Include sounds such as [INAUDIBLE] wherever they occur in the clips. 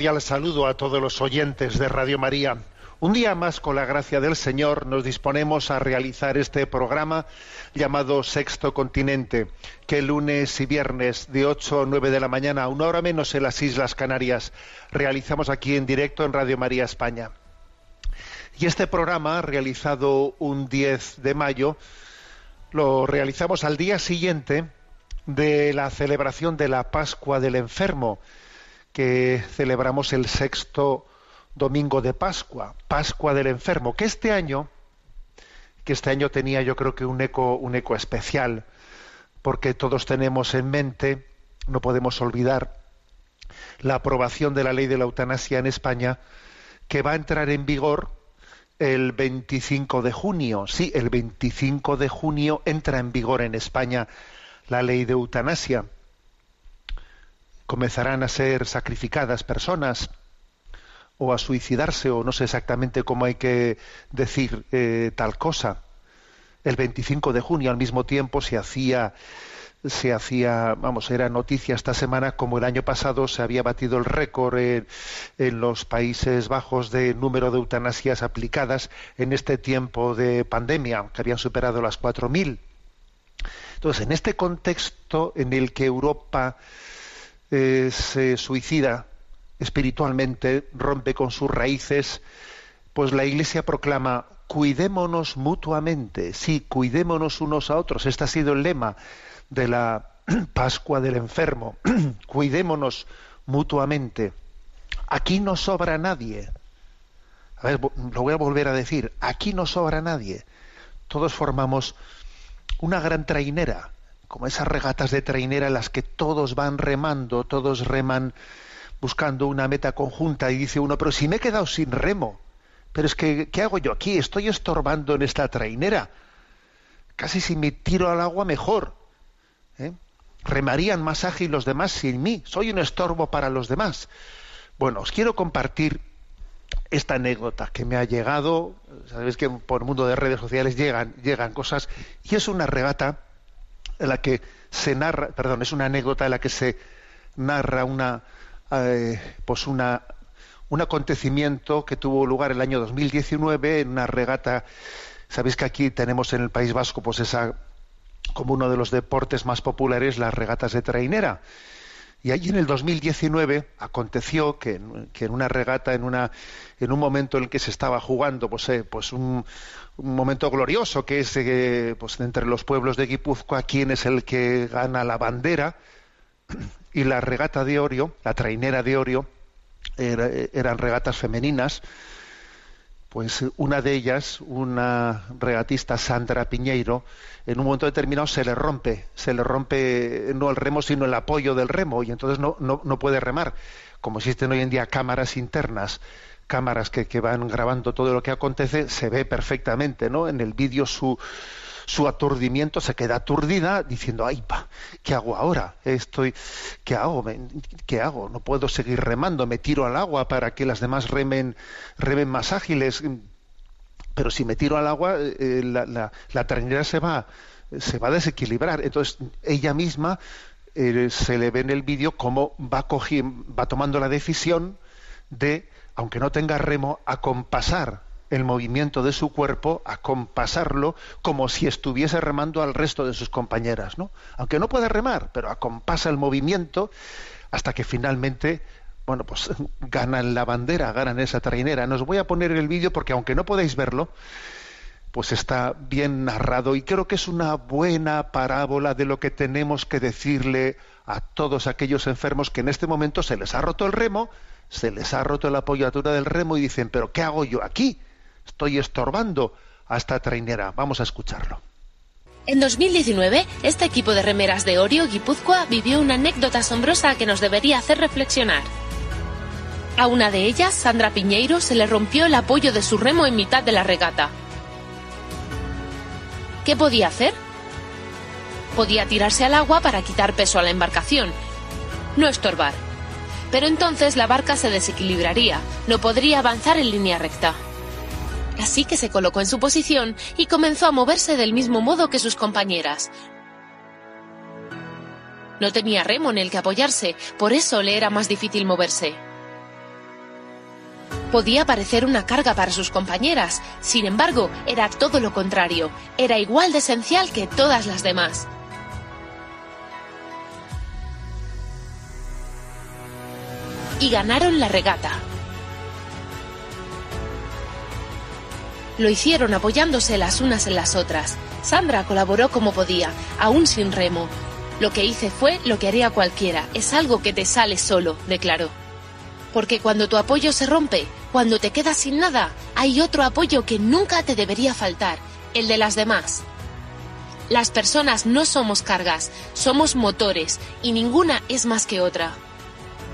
Cordial saludo a todos los oyentes de Radio María. Un día más, con la gracia del Señor, nos disponemos a realizar este programa llamado Sexto Continente, que lunes y viernes de 8 a 9 de la mañana, una hora menos en las Islas Canarias, realizamos aquí en directo en Radio María España. Y este programa, realizado un 10 de mayo, lo realizamos al día siguiente de la celebración de la Pascua del Enfermo, que celebramos el sexto domingo de Pascua, Pascua del Enfermo, que este año, que este año tenía yo creo que un eco, un eco especial, porque todos tenemos en mente, no podemos olvidar, la aprobación de la ley de la eutanasia en España, que va a entrar en vigor el 25 de junio. Sí, el 25 de junio entra en vigor en España la ley de eutanasia comenzarán a ser sacrificadas personas o a suicidarse o no sé exactamente cómo hay que decir eh, tal cosa. El 25 de junio al mismo tiempo se hacía se hacía, vamos, era noticia esta semana como el año pasado se había batido el récord en, en los Países Bajos de número de eutanasias aplicadas en este tiempo de pandemia, que habían superado las 4.000. Entonces, en este contexto en el que Europa eh, se suicida espiritualmente, rompe con sus raíces, pues la Iglesia proclama, cuidémonos mutuamente, sí, cuidémonos unos a otros. Este ha sido el lema de la [CLEARS THROAT] Pascua del Enfermo, [CLEARS THROAT] cuidémonos mutuamente. Aquí no sobra nadie. A ver, lo voy a volver a decir, aquí no sobra nadie. Todos formamos una gran trainera, como esas regatas de trainera en las que todos van remando, todos reman buscando una meta conjunta y dice uno, pero si me he quedado sin remo, pero es que, ¿qué hago yo aquí? Estoy estorbando en esta trainera. Casi si me tiro al agua mejor. ¿eh? Remarían más ágil los demás sin mí. Soy un estorbo para los demás. Bueno, os quiero compartir esta anécdota que me ha llegado. Sabéis que por el mundo de redes sociales llegan, llegan cosas. Y es una regata en la que se narra, perdón, es una anécdota en la que se narra una, eh, pues una, un acontecimiento que tuvo lugar el año 2019 en una regata. Sabéis que aquí tenemos en el País Vasco, pues esa, como uno de los deportes más populares, las regatas de trainera. Y allí en el 2019 aconteció que, que, en una regata, en, una, en un momento en el que se estaba jugando, pues, eh, pues un, momento glorioso, que es eh, pues entre los pueblos de Guipúzcoa, quién es el que gana la bandera, [CLEARS THROAT] y la regata de Orio, la trainera de Orio, era, eran regatas femeninas, pues una de ellas, una regatista Sandra Piñeiro, en un momento determinado se le rompe, se le rompe no el remo, sino el apoyo del remo, y entonces no, no, no puede remar. Como existen hoy en día cámaras internas, cámaras que, que, van grabando todo lo que acontece, se ve perfectamente, ¿no? En el vídeo su, su aturdimiento, se queda aturdida diciendo, ay, pa, ¿qué hago ahora? Estoy, ¿qué hago? ¿Qué hago? No puedo seguir remando, me tiro al agua para que las demás remen, remen más ágiles. Pero si me tiro al agua, eh, la, la, la trainera se va, se va a desequilibrar. Entonces, ella misma eh, se le ve en el vídeo cómo va, cogi- va tomando la decisión de, aunque no tenga remo, acompasar el movimiento de su cuerpo, acompasarlo como si estuviese remando al resto de sus compañeras, ¿no? Aunque no pueda remar, pero acompasa el movimiento hasta que finalmente, bueno, pues [LAUGHS] ganan la bandera, ganan esa trainera. Nos voy a poner el vídeo porque aunque no podáis verlo, pues está bien narrado y creo que es una buena parábola de lo que tenemos que decirle a todos aquellos enfermos que en este momento se les ha roto el remo, se les ha roto la apoyatura del remo y dicen, pero ¿qué hago yo aquí? Estoy estorbando a esta trainera. Vamos a escucharlo. En 2019, este equipo de remeras de Orio, Guipúzcoa, vivió una anécdota asombrosa que nos debería hacer reflexionar. A una de ellas, Sandra Piñeiro, se le rompió el apoyo de su remo en mitad de la regata. ¿Qué podía hacer? Podía tirarse al agua para quitar peso a la embarcación, no estorbar. Pero entonces la barca se desequilibraría, no podría avanzar en línea recta. Así que se colocó en su posición y comenzó a moverse del mismo modo que sus compañeras. No tenía remo en el que apoyarse, por eso le era más difícil moverse. Podía parecer una carga para sus compañeras, sin embargo, era todo lo contrario, era igual de esencial que todas las demás. Y ganaron la regata. Lo hicieron apoyándose las unas en las otras. Sandra colaboró como podía, aún sin remo. Lo que hice fue lo que haría cualquiera, es algo que te sale solo, declaró. Porque cuando tu apoyo se rompe, cuando te quedas sin nada, hay otro apoyo que nunca te debería faltar, el de las demás. Las personas no somos cargas, somos motores, y ninguna es más que otra.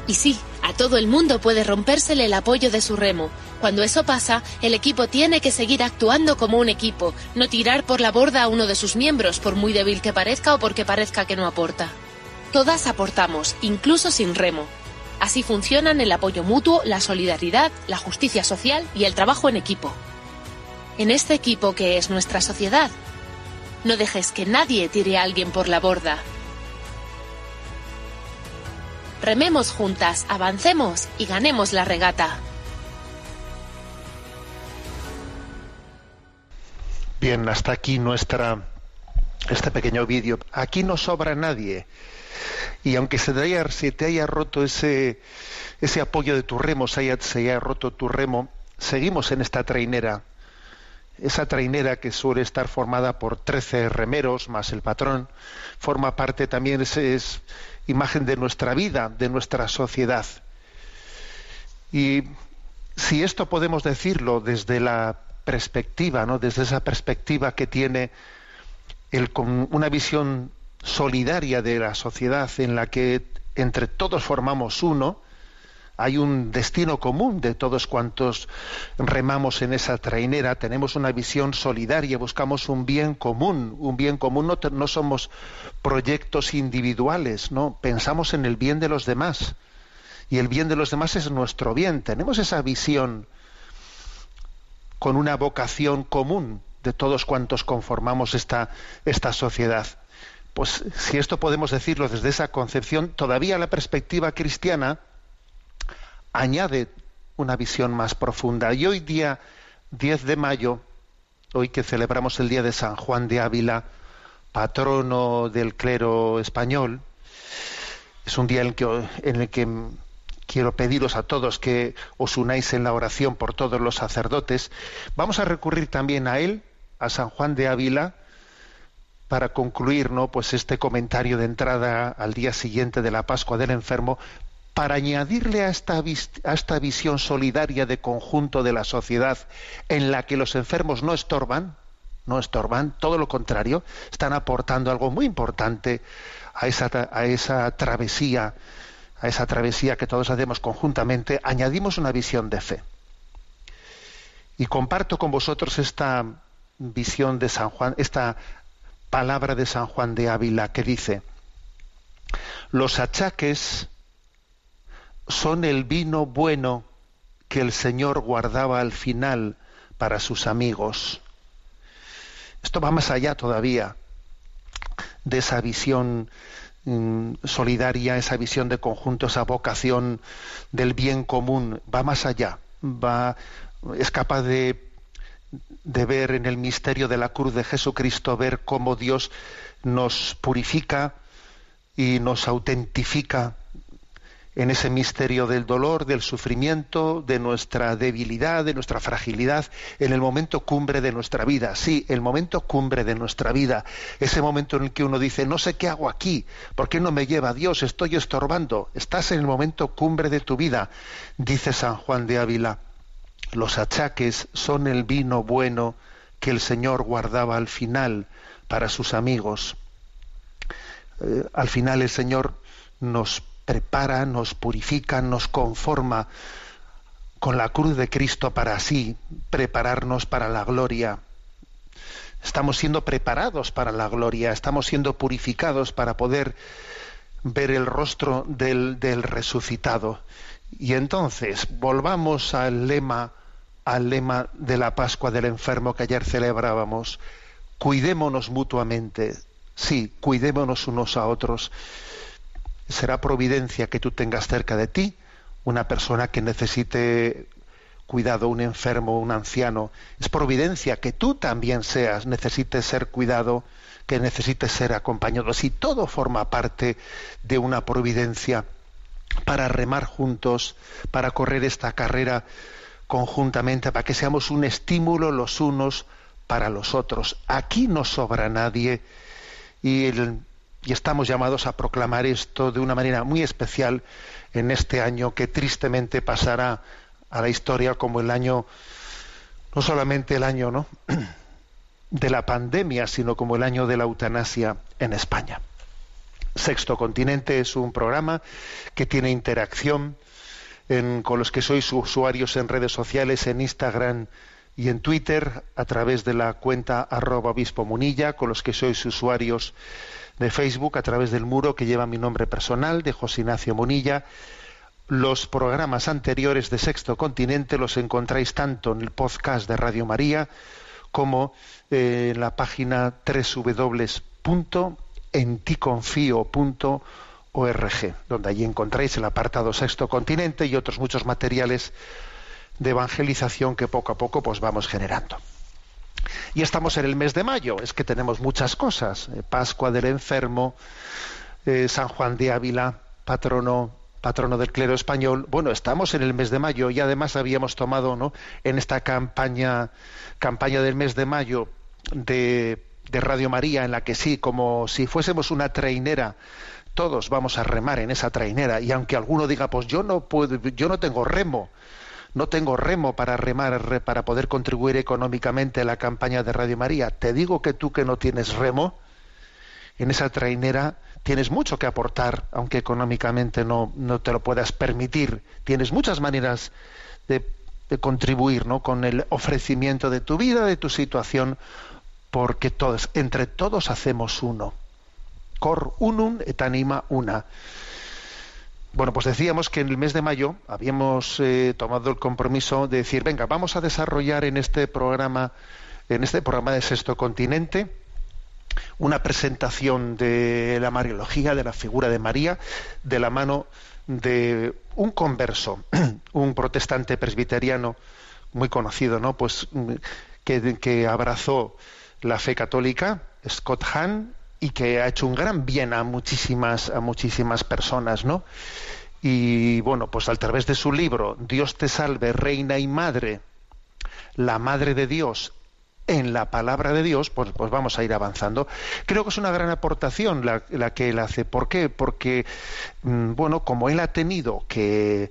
Y sí, a todo el mundo puede rompérsele el apoyo de su remo. Cuando eso pasa, el equipo tiene que seguir actuando como un equipo, no tirar por la borda a uno de sus miembros, por muy débil que parezca o porque parezca que no aporta. Todas aportamos, incluso sin remo. Así funcionan el apoyo mutuo, la solidaridad, la justicia social y el trabajo en equipo. En este equipo que es nuestra sociedad, no dejes que nadie tire a alguien por la borda. Rememos juntas, avancemos y ganemos la regata. Bien, hasta aquí nuestra este pequeño vídeo. Aquí no sobra nadie. Y aunque se te haya, se te haya roto ese, ese apoyo de tu remo, se haya, se haya roto tu remo, seguimos en esta trainera. Esa trainera que suele estar formada por 13 remeros más el patrón, forma parte también, es, es imagen de nuestra vida, de nuestra sociedad. Y si esto podemos decirlo desde la perspectiva, ¿no? desde esa perspectiva que tiene el, con una visión solidaria de la sociedad en la que entre todos formamos uno, hay un destino común de todos cuantos remamos en esa trainera, tenemos una visión solidaria, buscamos un bien común, un bien común, no, no somos proyectos individuales, no, pensamos en el bien de los demás. Y el bien de los demás es nuestro bien. Tenemos esa visión con una vocación común de todos cuantos conformamos esta, esta sociedad. Pues si esto podemos decirlo desde esa concepción, todavía la perspectiva cristiana añade una visión más profunda. Y hoy día 10 de mayo, hoy que celebramos el día de San Juan de Ávila, patrono del clero español, es un día en el que, en el que quiero pediros a todos que os unáis en la oración por todos los sacerdotes. Vamos a recurrir también a él, a San Juan de Ávila, para concluir ¿no? pues este comentario de entrada al día siguiente de la Pascua del enfermo, para añadirle a esta, visión solidaria de conjunto de la sociedad en la que los enfermos no estorban, no estorban, todo lo contrario, están aportando algo muy importante a esa, a esa travesía, a esa travesía que todos hacemos conjuntamente, añadimos una visión de fe. Y comparto con vosotros esta visión de San Juan, esta palabra de San Juan de Ávila que dice, los achaques son el vino bueno que el Señor guardaba al final para sus amigos. Esto va más allá todavía de esa visión mm, solidaria, esa visión de conjunto, esa vocación del bien común, va más allá, va, es capaz de, de ver en el misterio de la cruz de Jesucristo, ver cómo Dios nos purifica y nos autentifica en ese misterio del dolor, del sufrimiento, de nuestra debilidad, de nuestra fragilidad, en el momento cumbre de nuestra vida. Sí, el momento cumbre de nuestra vida, ese momento en el que uno dice, no sé qué hago aquí, ¿por qué no me lleva Dios? Estoy estorbando. Estás en el momento cumbre de tu vida, dice San Juan de Ávila. Los achaques son el vino bueno que el Señor guardaba al final para sus amigos. Eh, al final el Señor nos prepara, nos purifica, nos conforma con la cruz de Cristo para así prepararnos para la gloria. Estamos siendo preparados para la gloria, estamos siendo purificados para poder ver el rostro del, del resucitado. Y entonces volvamos al lema, al lema de la Pascua del enfermo que ayer celebrábamos. Cuidémonos mutuamente. Sí, cuidémonos unos a otros será providencia que tú tengas cerca de ti una persona que necesite cuidado, un enfermo, un anciano. Es providencia que tú también seas, necesites ser cuidado, que necesites ser acompañado. Si todo forma parte de una providencia para remar juntos, para correr esta carrera conjuntamente, para que seamos un estímulo los unos para los otros. Aquí no sobra nadie y el, y estamos llamados a proclamar esto de una manera muy especial en este año que tristemente pasará a la historia como el año, no solamente el año ¿no? [CLEARS THROAT] de la pandemia, sino como el año de la eutanasia en España. Sexto Continente es un programa que tiene interacción con los que sois usuarios en redes sociales, en Instagram y en Twitter, a través de la cuenta arroba obispo munilla, con los que sois usuarios de Facebook a través del muro que lleva mi nombre personal de José Ignacio Monilla. Los programas anteriores de Sexto Continente los encontráis tanto en el podcast de Radio María como eh, en la página www.enticonfio.org, donde allí encontráis el apartado Sexto Continente y otros muchos materiales de evangelización que poco a poco pues vamos generando. Y estamos en el mes de mayo, es que tenemos muchas cosas. Eh, Pascua del enfermo, eh, San Juan de Ávila, patrono, patrono del clero español. Bueno, estamos en el mes de mayo y además habíamos tomado ¿no? en esta campaña, campaña del mes de mayo de, de Radio María, en la que sí, como si fuésemos una trainera, todos vamos a remar en esa trainera. Y aunque alguno diga, pues yo no puedo, yo no tengo remo, no tengo remo para remar, para poder contribuir económicamente a la campaña de Radio María. Te digo que tú que no tienes remo, en esa trainera tienes mucho que aportar, aunque económicamente no, no te lo puedas permitir. Tienes muchas maneras de, contribuir ¿no? con el ofrecimiento de tu vida, de tu situación, porque todos, entre todos hacemos uno. Cor unum et anima una. Bueno, pues decíamos que en el mes de mayo habíamos eh, tomado el compromiso de decir, venga, vamos a desarrollar en este programa, en este programa de Sexto Continente, una presentación de la Mariología, de la figura de María, de la mano de un converso, [CLEARS THROAT] un protestante presbiteriano muy conocido, ¿no? Pues que, que abrazó la fe católica, Scott Hahn, y que ha hecho un gran bien a muchísimas, a muchísimas personas, ¿no? Y bueno, pues a través de su libro, Dios te salve, Reina y Madre, la Madre de Dios en la palabra de Dios, pues, pues vamos a ir avanzando. Creo que es una gran aportación la, la que él hace. ¿Por qué? Porque, mm, bueno, como él ha tenido que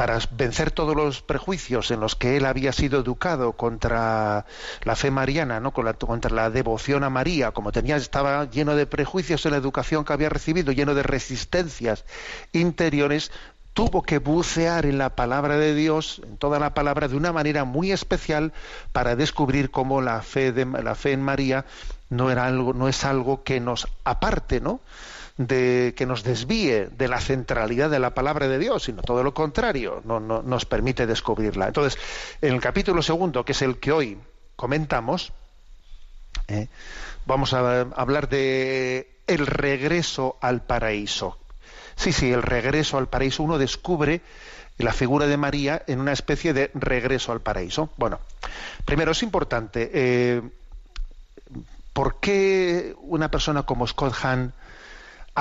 para vencer todos los prejuicios en los que él había sido educado contra la fe mariana, ¿no? contra la devoción a María, como tenía, estaba lleno de prejuicios en la educación que había recibido, lleno de resistencias interiores, tuvo que bucear en la palabra de Dios, en toda la palabra, de una manera muy especial para descubrir cómo la fe, de, la fe en María no, era algo, no es algo que nos aparte, ¿no? De que nos desvíe de la centralidad de la palabra de Dios, sino todo lo contrario, no, no, nos permite descubrirla. Entonces, en el capítulo segundo, que es el que hoy comentamos, eh, vamos a hablar de el regreso al paraíso. Sí, sí, el regreso al paraíso. Uno descubre la figura de María en una especie de regreso al paraíso. Bueno, primero es importante. Eh, ¿Por qué una persona como Scott Hahn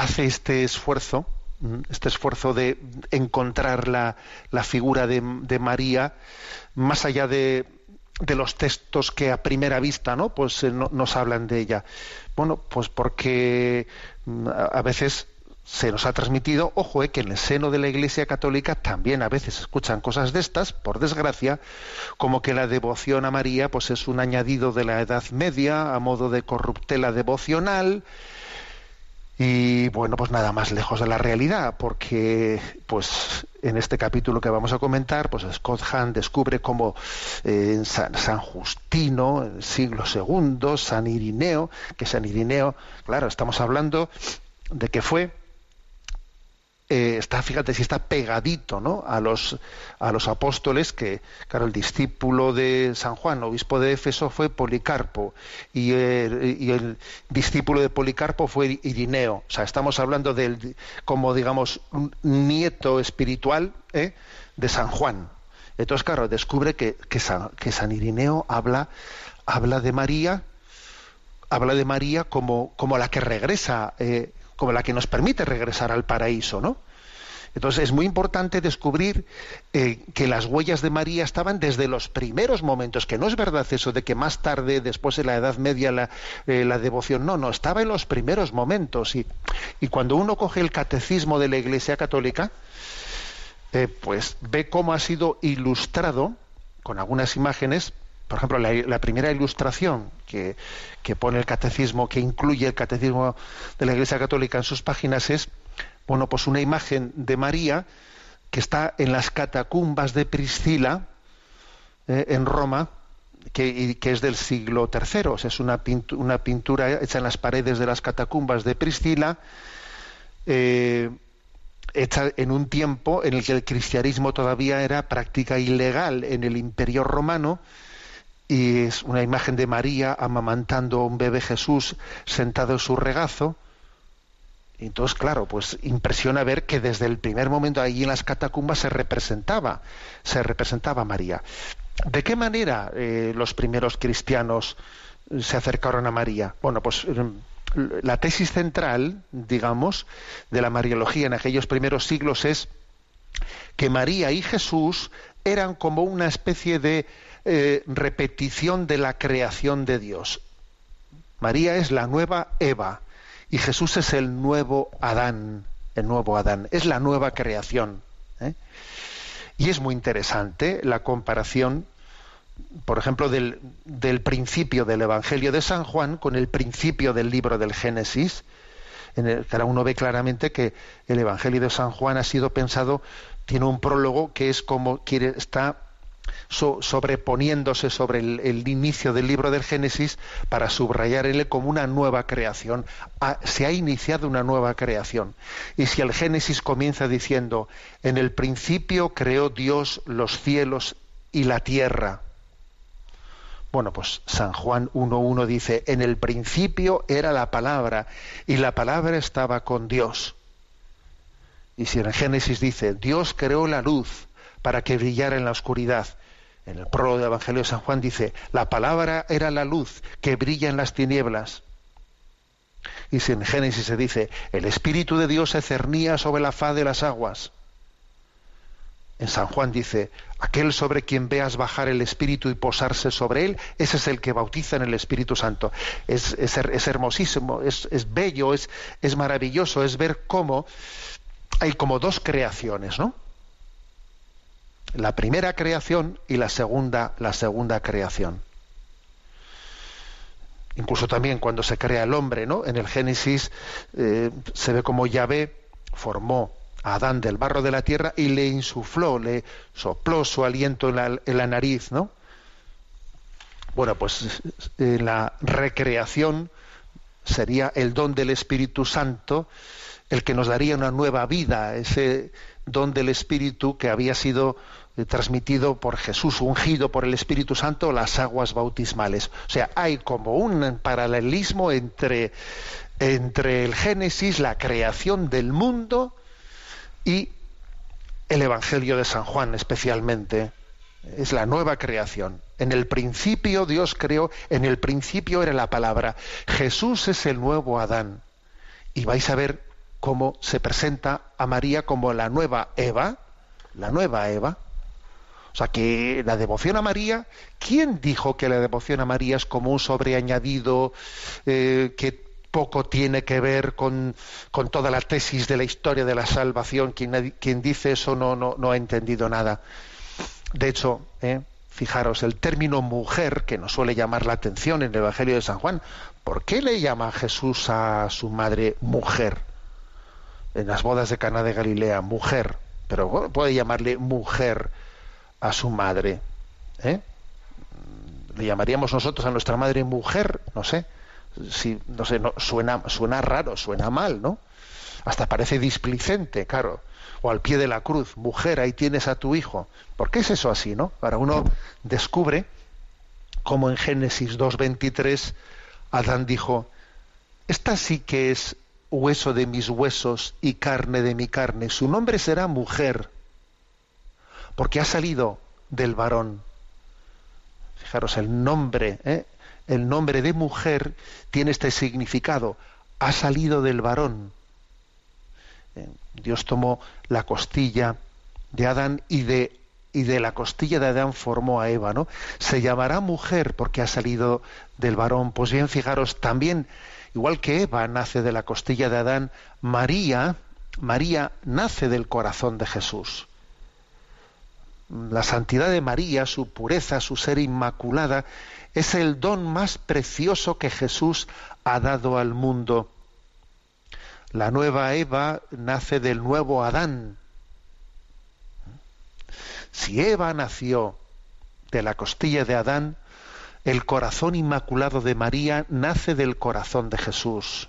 hace este esfuerzo, mm, este esfuerzo de encontrar la, figura de, María, más allá de, los textos que a primera vista ¿no? Pues, eh, nos hablan de ella. Bueno, pues porque mm, a veces se nos ha transmitido, ojo, eh, que en el seno de la Iglesia Católica también a veces escuchan cosas de estas, por desgracia, como que la devoción a María pues es un añadido de la Edad Media a modo de corruptela devocional, y bueno, pues nada más lejos de la realidad, porque pues en este capítulo que vamos a comentar, pues Scott Hahn descubre cómo eh, San, San, Justino, en siglo II, San Irineo, que San Irineo, claro, estamos hablando de que fue eh, está, fíjate si está pegadito ¿no? a, los, a los apóstoles, que, claro, el discípulo de San Juan, obispo de Éfeso, fue Policarpo, y el, discípulo de Policarpo fue Irineo. O sea, estamos hablando del, como digamos, un nieto espiritual ¿eh? de San Juan. Entonces, claro, descubre que, que, San, que San Irineo habla, habla de María, habla de María como, como la que regresa eh, como la que nos permite regresar al paraíso, ¿no? Entonces es muy importante descubrir eh, que las huellas de María estaban desde los primeros momentos, que no es verdad eso de que más tarde, después de la Edad Media, la, eh, devoción, no, no, estaba en los primeros momentos. Y, y, cuando uno coge el catecismo de la Iglesia Católica, eh, pues ve cómo ha sido ilustrado con algunas imágenes por ejemplo, la, primera ilustración que, pone el catecismo, que incluye el catecismo de la Iglesia Católica en sus páginas es, bueno, pues una imagen de María que está en las catacumbas de Priscila, eh, en Roma, que, es del siglo III. O sea, es una, una, pintura hecha en las paredes de las catacumbas de Priscila, eh, hecha en un tiempo en el que el cristianismo todavía era práctica ilegal en el imperio romano, y es una imagen de María amamantando a un bebé Jesús sentado en su regazo. Entonces, claro, pues impresiona ver que desde el primer momento allí en las catacumbas se representaba, se representaba a María. ¿De qué manera eh, los primeros cristianos se acercaron a María? Bueno, pues em, la tesis central, digamos, de la Mariología en aquellos primeros siglos es que María y Jesús eran como una especie de eh, repetición de la creación de Dios. María es la nueva Eva y Jesús es el nuevo Adán, el nuevo Adán, es la nueva creación. ¿eh? Y es muy interesante la comparación, por ejemplo, del, principio del Evangelio de San Juan con el principio del libro del Génesis. En el que uno ve claramente que el Evangelio de San Juan ha sido pensado, tiene un prólogo que es como quiere, está sobreponiéndose sobre el, inicio del libro del Génesis para subrayar como una nueva creación. se ha iniciado una nueva creación. Y si el Génesis comienza diciendo, en el principio creó Dios los cielos y la tierra. Bueno, pues San Juan 1.1 dice, en el principio era la palabra y la palabra estaba con Dios. Y si en el Génesis dice, Dios creó la luz para que brillara en la oscuridad, en el prólogo del Evangelio de San Juan dice, la palabra era la luz que brilla en las tinieblas. Y si en Génesis se dice, el Espíritu de Dios se cernía sobre la faz de las aguas. En San Juan dice, aquel sobre quien veas bajar el Espíritu y posarse sobre él, ese es el que bautiza en el Espíritu Santo. Es, hermosísimo, es, bello, es maravilloso, es ver cómo hay como dos creaciones, ¿no? La primera creación y la segunda, la segunda creación. Incluso también cuando se crea el hombre, ¿no? En el Génesis eh, se ve como Yahvé formó a Adán del barro de la tierra y le insufló, le sopló su aliento en la, nariz, ¿no? Bueno, pues la recreación sería el don del Espíritu Santo el que nos daría una nueva vida, ese don del Espíritu que había sido transmitido por Jesús, ungido por el Espíritu Santo, las aguas bautismales. O sea, hay como un paralelismo entre, entre el Génesis, la creación del mundo, y el Evangelio de San Juan especialmente. Es la nueva creación. En el principio Dios creó, en el principio era la palabra. Jesús es el nuevo Adán. Y vais a ver cómo se presenta a María como la nueva Eva, la nueva Eva. Sea que la devoción a María, ¿quién dijo que la devoción a María es como un sobreañadido eh, que poco tiene que ver con, con, toda la tesis de la historia de la salvación? Quien, quien dice eso no, no, no, ha entendido nada. De hecho, eh, fijaros, el término mujer, que nos suele llamar la atención en el Evangelio de San Juan, ¿por qué le llama Jesús a su madre mujer? en las bodas de Cana de Galilea, mujer, pero puede llamarle mujer a su madre. ¿eh? Le llamaríamos nosotros a nuestra madre mujer, no sé, si, no sé, no, suena, suena raro, suena mal, ¿no? Hasta parece displicente, claro. O al pie de la cruz, mujer, ahí tienes a tu hijo. ¿Por qué es eso así, no? Para uno descubre cómo en Génesis 2.23 Adán dijo, esta sí que es hueso de mis huesos y carne de mi carne. Su nombre será mujer, porque ha salido del varón. Fijaros, el nombre, ¿eh? el nombre de mujer tiene este significado. Ha salido del varón. Eh, Dios tomó la costilla de Adán y de y de la costilla de Adán formó a Eva, ¿no? Se llamará mujer porque ha salido del varón. Pues bien, fijaros, también Igual que Eva nace de la costilla de Adán, María, María nace del corazón de Jesús. La santidad de María, su pureza, su ser inmaculada, es el don más precioso que Jesús ha dado al mundo. La nueva Eva nace del nuevo Adán. Si Eva nació de la costilla de Adán, el corazón inmaculado de María nace del corazón de Jesús.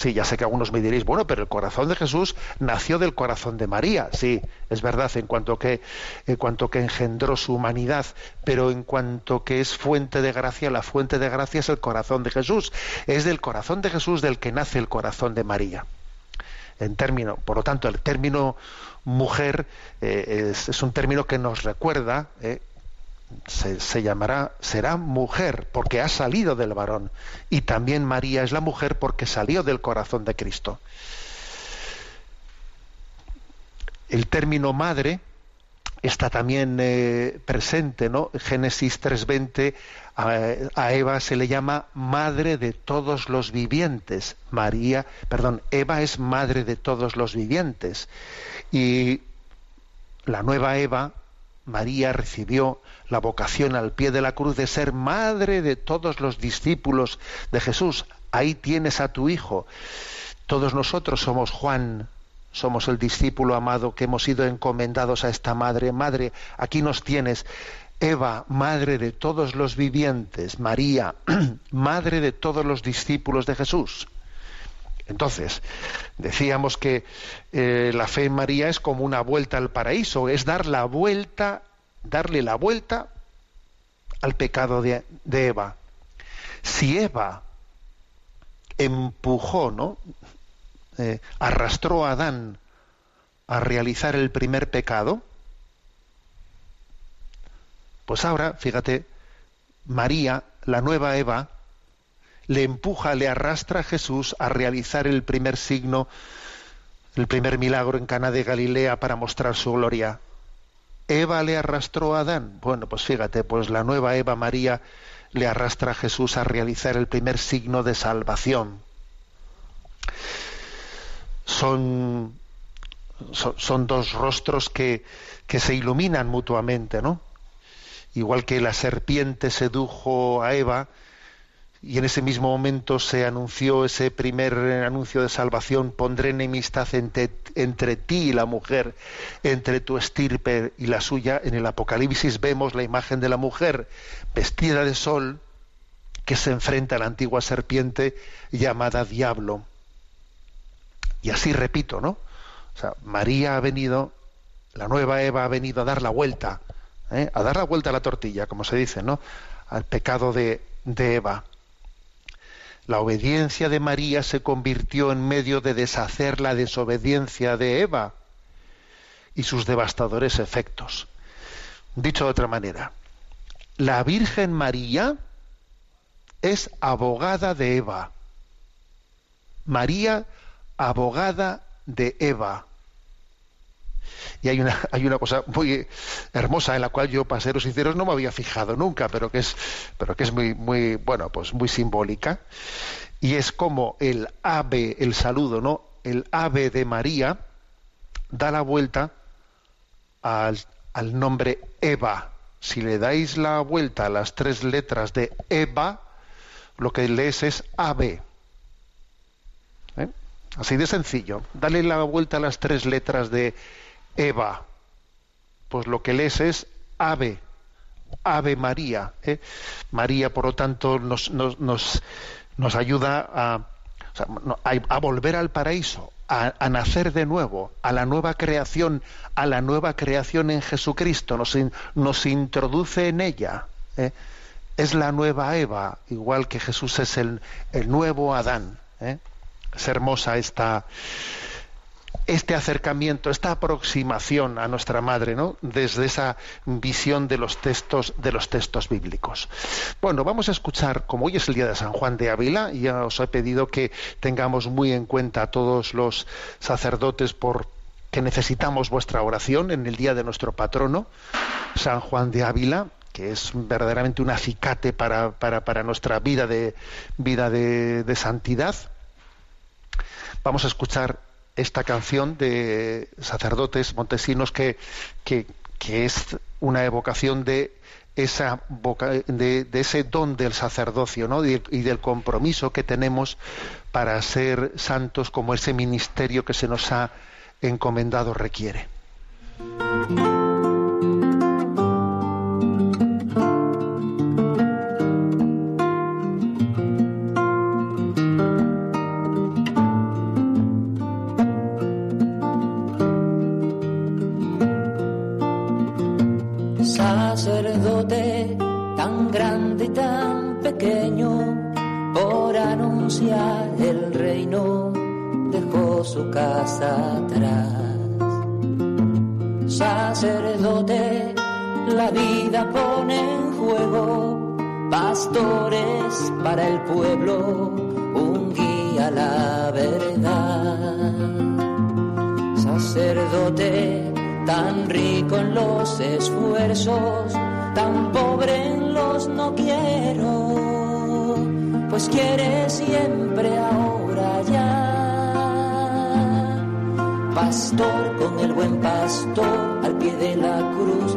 Sí, ya sé que algunos me diréis, bueno, pero el corazón de Jesús nació del corazón de María. Sí, es verdad, en cuanto que, en cuanto que engendró su humanidad, pero en cuanto que es fuente de gracia, la fuente de gracia es el corazón de Jesús. Es del corazón de Jesús del que nace el corazón de María. En término, por lo tanto, el término mujer eh, es, es, un término que nos recuerda eh, se, llamará, será mujer porque ha salido del varón. Y también María es la mujer porque salió del corazón de Cristo. El término madre está también eh, presente, ¿no? Génesis 3:20 a, a, Eva se le llama madre de todos los vivientes. María, perdón, Eva es madre de todos los vivientes. Y la nueva Eva, María recibió la vocación al pie de la cruz de ser madre de todos los discípulos de Jesús. Ahí tienes a tu hijo. Todos nosotros somos Juan, somos el discípulo amado que hemos sido encomendados a esta madre. Madre, aquí nos tienes. Eva, madre de todos los vivientes. María, [CLEARS THROAT] madre de todos los discípulos de Jesús. Entonces, decíamos que eh, la fe en María es como una vuelta al paraíso, es dar la vuelta darle la vuelta al pecado de, Eva. Si Eva empujó, ¿no? Eh, arrastró a Adán a realizar el primer pecado, pues ahora, fíjate, María, la nueva Eva, le empuja, le arrastra a Jesús a realizar el primer signo, el primer milagro en Cana de Galilea para mostrar su gloria. Eva le arrastró a Adán. Bueno, pues fíjate, pues la nueva Eva María le arrastra a Jesús a realizar el primer signo de salvación. Son, son, dos rostros que, que se iluminan mutuamente, ¿no? Igual que la serpiente sedujo a Eva, y en ese mismo momento se anunció ese primer anuncio de salvación, pondré enemistad entre, entre, ti y la mujer, entre tu estirpe y la suya. En el Apocalipsis vemos la imagen de la mujer vestida de sol que se enfrenta a la antigua serpiente llamada diablo. Y así repito, ¿no? María ha venido, la nueva Eva ha venido a dar la vuelta, ¿eh? a dar la vuelta a la tortilla, como se dice, ¿no? Al pecado de, de Eva la obediencia de María se convirtió en medio de deshacer la desobediencia de Eva y sus devastadores efectos. Dicho de otra manera, la Virgen María es abogada de Eva. María, abogada de Eva. Y hay una, hay una cosa muy hermosa en la cual yo, para seros sinceros, no me había fijado nunca, pero que es, pero que es muy, muy, bueno, pues muy simbólica. Y es como el ave, el saludo, ¿no? El ave de María da la vuelta al, al nombre Eva. Si le dais la vuelta a las tres letras de Eva, lo que lees es ave. ¿Eh? Así de sencillo. Dale la vuelta a las tres letras de Eva. Pues lo que lees es ave, ave María. ¿eh? María, por lo tanto, nos, nos, nos, nos ayuda a, a, volver al paraíso, a, nacer de nuevo, a la nueva creación, a la nueva creación en Jesucristo, nos, nos introduce en ella. ¿eh? Es la nueva Eva, igual que Jesús es el, el nuevo Adán. ¿eh? Es hermosa esta, este acercamiento, esta aproximación a nuestra madre, ¿no? Desde esa visión de los textos, de los textos bíblicos. Bueno, vamos a escuchar, como hoy es el día de San Juan de Ávila, ya os he pedido que tengamos muy en cuenta a todos los sacerdotes por que necesitamos vuestra oración en el día de nuestro patrono, San Juan de Ávila, que es verdaderamente un acicate para, para, para nuestra vida de vida de, de santidad. Vamos a escuchar esta canción de sacerdotes montesinos que, que, que es una evocación de esa de, de, ese don del sacerdocio ¿no? y, y del compromiso que tenemos para ser santos como ese ministerio que se nos ha encomendado requiere. Pone en juego pastores para el pueblo, un guía a la verdad. Sacerdote, tan rico en los esfuerzos, tan pobre en los no quiero, pues quiere siempre ahora ya. Pastor con el buen pastor al pie de la cruz,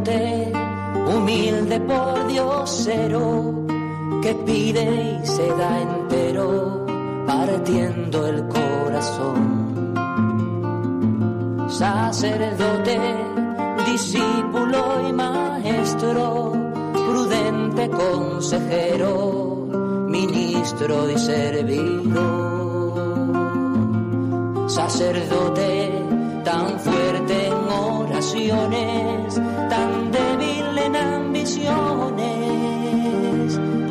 Sacerdote humilde por Diosero, que pide y se da entero, partiendo el corazón. Sacerdote, discípulo y maestro, prudente consejero, ministro y servidor. Sacerdote, tan fuerte en oraciones,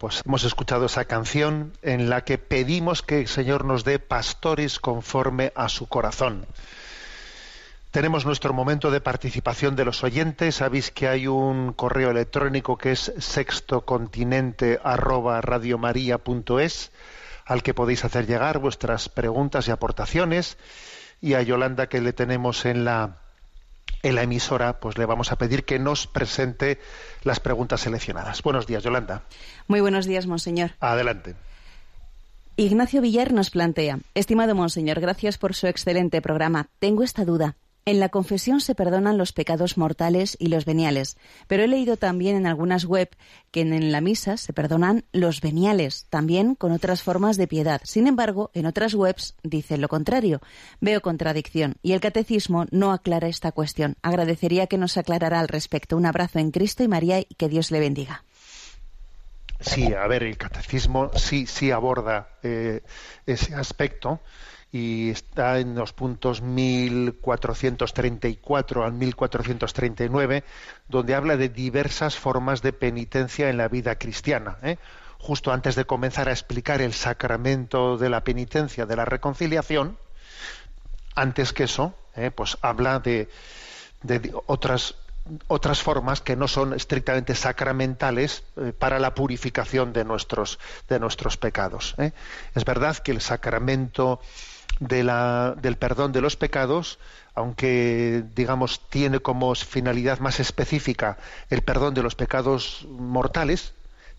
pues hemos escuchado esa canción en la que pedimos que el Señor nos dé pastores conforme a su corazón. Tenemos nuestro momento de participación de los oyentes. Sabéis que hay un correo electrónico que es sextocontinente@radiomaria.es al que podéis hacer llegar vuestras preguntas y aportaciones y a Yolanda que le tenemos en la en la emisora, pues le vamos a pedir que nos presente las preguntas seleccionadas. Buenos días, Yolanda. Muy buenos días, monseñor. Adelante. Ignacio Villar nos plantea, estimado monseñor, gracias por su excelente programa. Tengo esta duda. En la confesión se perdonan los pecados mortales y los veniales, pero he leído también en algunas web que en la misa se perdonan los veniales, también con otras formas de piedad. Sin embargo, en otras webs dice lo contrario. Veo contradicción y el catecismo no aclara esta cuestión. Agradecería que nos aclarara al respecto. Un abrazo en Cristo y María y que Dios le bendiga. Sí, a ver, el catecismo sí, sí aborda eh, ese aspecto y está en los puntos 1434 al 1439, donde habla de diversas formas de penitencia en la vida cristiana. ¿eh? Justo antes de comenzar a explicar el sacramento de la penitencia, de la reconciliación, antes que eso, ¿eh? pues habla de, otras otras formas que no son estrictamente sacramentales eh, para la purificación de nuestros de nuestros pecados. Es verdad que el sacramento de la, del perdón de los pecados, aunque digamos tiene como finalidad más específica el perdón de los pecados mortales,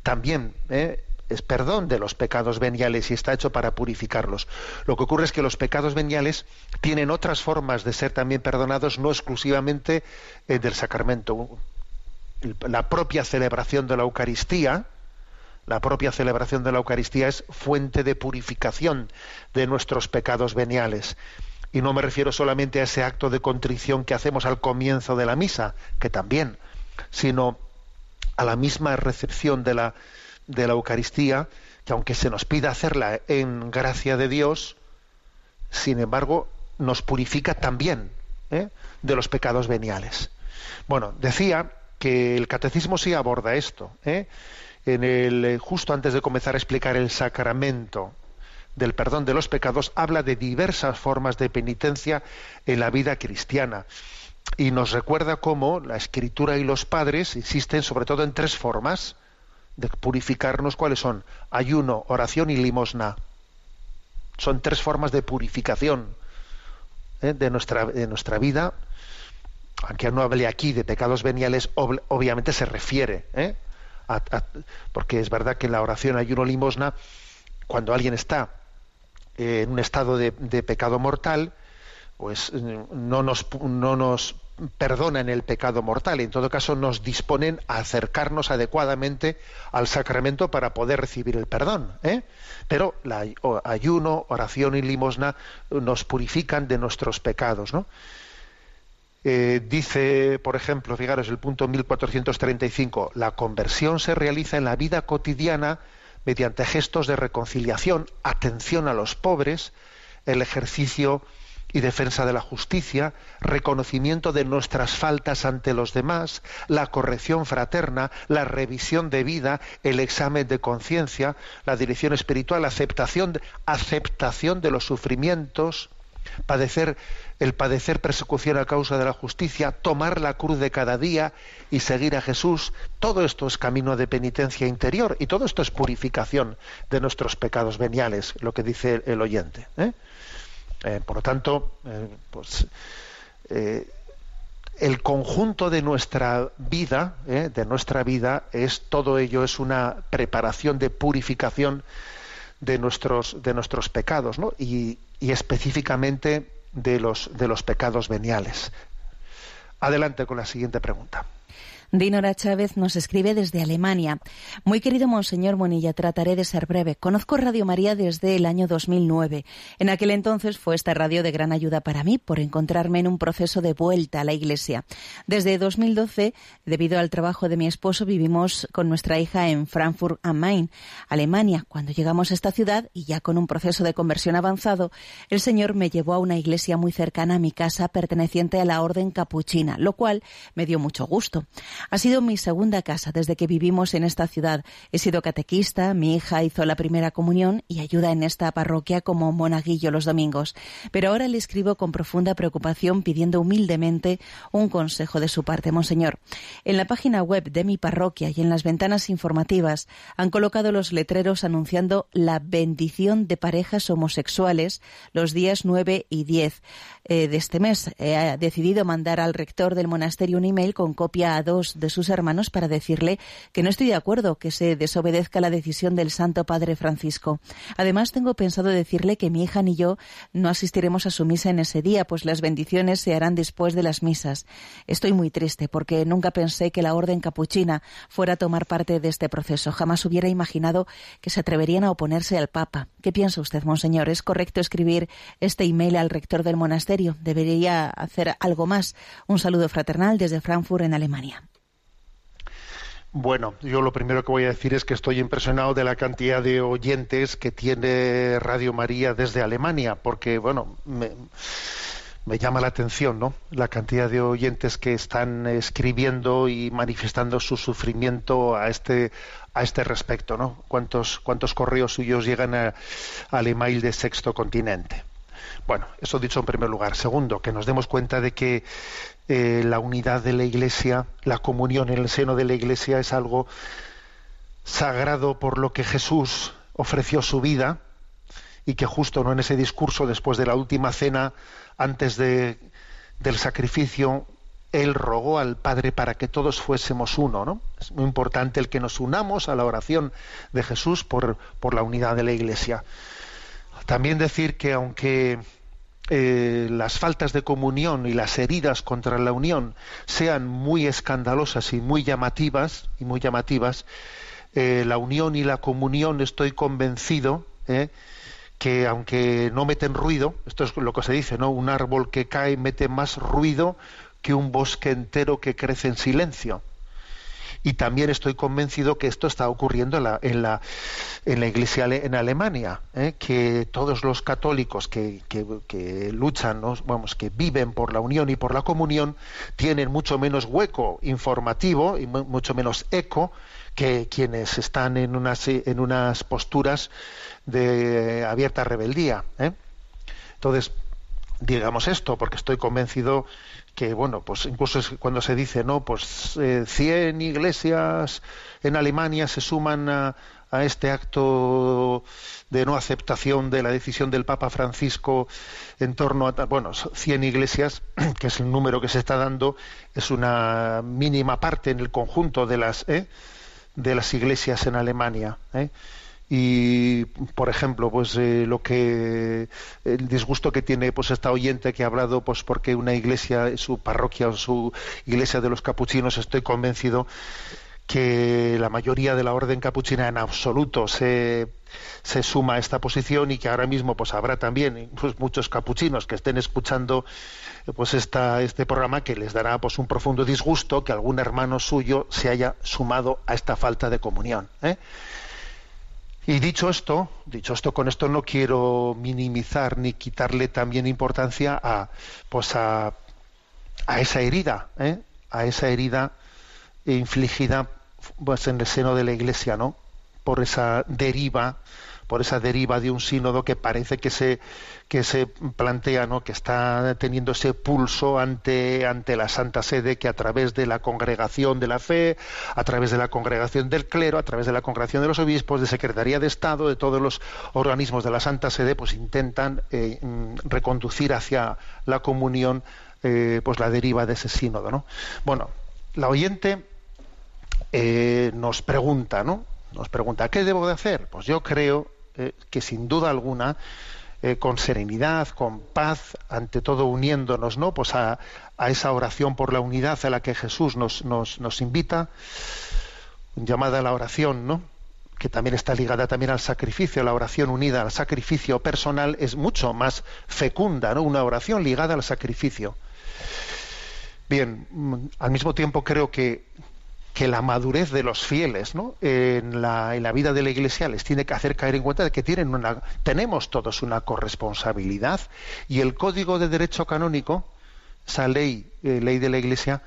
también ¿eh? es perdón de los pecados veniales y está hecho para purificarlos. Lo que ocurre es que los pecados veniales tienen otras formas de ser también perdonados, no exclusivamente eh, del sacramento. La propia celebración de la Eucaristía, la propia celebración de la Eucaristía es fuente de purificación de nuestros pecados veniales. Y no me refiero solamente a ese acto de contrición que hacemos al comienzo de la misa, que también, sino a la misma recepción de la, de la Eucaristía, que aunque se nos pida hacerla en gracia de Dios, sin embargo, nos purifica también ¿eh? de los pecados veniales. Bueno, decía que el catecismo sí aborda esto. ¿eh? En el, eh, justo antes de comenzar a explicar el sacramento del perdón de los pecados, habla de diversas formas de penitencia en la vida cristiana y nos recuerda cómo la escritura y los padres insisten sobre todo en tres formas de purificarnos. ¿Cuáles son? Ayuno, oración y limosna. Son tres formas de purificación ¿eh? de, nuestra, vida. Aunque no hable aquí de pecados veniales, ob- obviamente se refiere, ¿eh? Porque es verdad que la oración ayuno limosna, cuando alguien está eh, en un estado de, pecado mortal, pues eh, no nos, no nos perdonan el pecado mortal, en todo caso nos disponen a acercarnos adecuadamente al sacramento para poder recibir el perdón. ¿eh? Pero la ayuno, oración y limosna nos purifican de nuestros pecados. ¿no? Eh, dice, por ejemplo, fijaros el punto 1435, la conversión se realiza en la vida cotidiana mediante gestos de reconciliación, atención a los pobres, el ejercicio y defensa de la justicia, reconocimiento de nuestras faltas ante los demás, la corrección fraterna, la revisión de vida, el examen de conciencia, la dirección espiritual, aceptación, aceptación de los sufrimientos, padecer el padecer persecución a causa de la justicia, tomar la cruz de cada día y seguir a Jesús, todo esto es camino de penitencia interior y todo esto es purificación de nuestros pecados veniales, lo que dice el oyente. ¿eh? Eh, por lo tanto, eh, pues el conjunto de nuestra vida, de nuestra vida, es todo ello es una preparación de purificación de nuestros, de nuestros pecados, ¿no? y, y específicamente de los, de los pecados veniales. Adelante con la siguiente pregunta. Dinora Chávez nos escribe desde Alemania. Muy querido Monseñor Monilla, trataré de ser breve. Conozco Radio María desde el año 2009. En aquel entonces fue esta radio de gran ayuda para mí por encontrarme en un proceso de vuelta a la Iglesia. Desde 2012, debido al trabajo de mi esposo, vivimos con nuestra hija en Frankfurt am Main, Alemania. Cuando llegamos a esta ciudad y ya con un proceso de conversión avanzado, el Señor me llevó a una iglesia muy cercana a mi casa perteneciente a la Orden Capuchina, lo cual me dio mucho gusto. Ha sido mi segunda casa desde que vivimos en esta ciudad. He sido catequista, mi hija hizo la primera comunión y ayuda en esta parroquia como monaguillo los domingos. Pero ahora le escribo con profunda preocupación pidiendo humildemente un consejo de su parte, Monseñor. En la página web de mi parroquia y en las ventanas informativas han colocado los letreros anunciando la bendición de parejas homosexuales los días 9 y 10 eh, de este mes. He decidido mandar al rector del monasterio un email con copia a dos de sus hermanos para decirle que no estoy de acuerdo que se desobedezca la decisión del Santo Padre Francisco. Además, tengo pensado decirle que mi hija ni yo no asistiremos a su misa en ese día, pues las bendiciones se harán después de las misas. Estoy muy triste porque nunca pensé que la orden capuchina fuera a tomar parte de este proceso. Jamás hubiera imaginado que se atreverían a oponerse al Papa. ¿Qué piensa usted, Monseñor? ¿Es correcto escribir este email al rector del monasterio? ¿Debería hacer algo más? Un saludo fraternal desde Frankfurt, en Alemania. Bueno, yo lo primero que voy a decir es que estoy impresionado de la cantidad de oyentes que tiene Radio María desde Alemania, porque, bueno, me, llama la atención, ¿no? La cantidad de oyentes que están escribiendo y manifestando su sufrimiento a este a este respecto, ¿no? ¿Cuántos, cuántos correos suyos llegan al email de Sexto Continente? Bueno, eso dicho en primer lugar. Segundo, que nos demos cuenta de que eh, la unidad de la Iglesia, la comunión en el seno de la Iglesia es algo sagrado por lo que Jesús ofreció su vida y que justo no en ese discurso después de la última cena, antes de, del sacrificio, él rogó al Padre para que todos fuésemos uno, ¿no? Es muy importante el que nos unamos a la oración de Jesús por la unidad de la Iglesia. También decir que aunque eh, las faltas de comunión y las heridas contra la unión sean muy escandalosas y muy llamativas y muy llamativas, eh, la unión y la comunión estoy convencido eh, que aunque no meten ruido, esto es lo que se dice, ¿no? Un árbol que cae mete más ruido que un bosque entero que crece en silencio. Y también estoy convencido que esto está ocurriendo en la, en la, en la Iglesia en Alemania, ¿eh? que todos los católicos que, que- luchan, vamos, que viven por la unión y por la comunión, tienen mucho menos hueco informativo y mu- mucho menos eco que quienes están en unas, en unas posturas de abierta rebeldía. ¿eh? Entonces, digamos esto, porque estoy convencido que, bueno, pues incluso cuando se dice, no, pues eh, 100 iglesias en Alemania se suman a, a este acto de no aceptación de la decisión del Papa Francisco en torno a, bueno, 100 iglesias, [CLEARS THROAT] que es el número que se está dando, es una mínima parte en el conjunto de las, ¿eh? de las iglesias en Alemania. ¿eh? Y por ejemplo pues eh, lo que el disgusto que tiene pues esta oyente que ha hablado pues porque una iglesia su parroquia o su iglesia de los capuchinos estoy convencido que la mayoría de la orden capuchina en absoluto se, suma a esta posición y que ahora mismo pues habrá también pues, muchos capuchinos que estén escuchando eh, pues esta, este programa que les dará pues un profundo disgusto que algún hermano suyo se haya sumado a esta falta de comunión ¿eh? Y dicho esto, dicho esto, con esto no quiero minimizar ni quitarle también importancia a, pues a, a esa herida, ¿eh? a esa herida infligida pues en el seno de la Iglesia, ¿no? Por esa deriva, por esa deriva de un sínodo que parece que se que se plantea, ¿no? que está teniendo ese pulso ante ante la Santa Sede que a través de la congregación de la fe, a través de la congregación del clero, a través de la congregación de los obispos, de Secretaría de Estado, de todos los organismos de la Santa Sede, pues intentan eh, reconducir hacia la comunión eh, pues la deriva de ese sínodo, ¿no? Bueno, la oyente eh, nos pregunta, ¿no? Nos pregunta, ¿qué debo de hacer? Pues yo creo eh, que sin duda alguna, eh, con serenidad, con paz, ante todo uniéndonos, ¿no? Pues a, a, esa oración por la unidad a la que Jesús nos, nos, nos invita, llamada a la oración, ¿no? que también está ligada también al sacrificio, la oración unida al sacrificio personal es mucho más fecunda, ¿no? Una oración ligada al sacrificio. Bien, mm, al mismo tiempo creo que que la madurez de los fieles ¿no? en, la, en, la, vida de la Iglesia les tiene que hacer caer en cuenta de que tienen una, tenemos todos una corresponsabilidad y el Código de Derecho Canónico, esa ley, eh, ley de la Iglesia,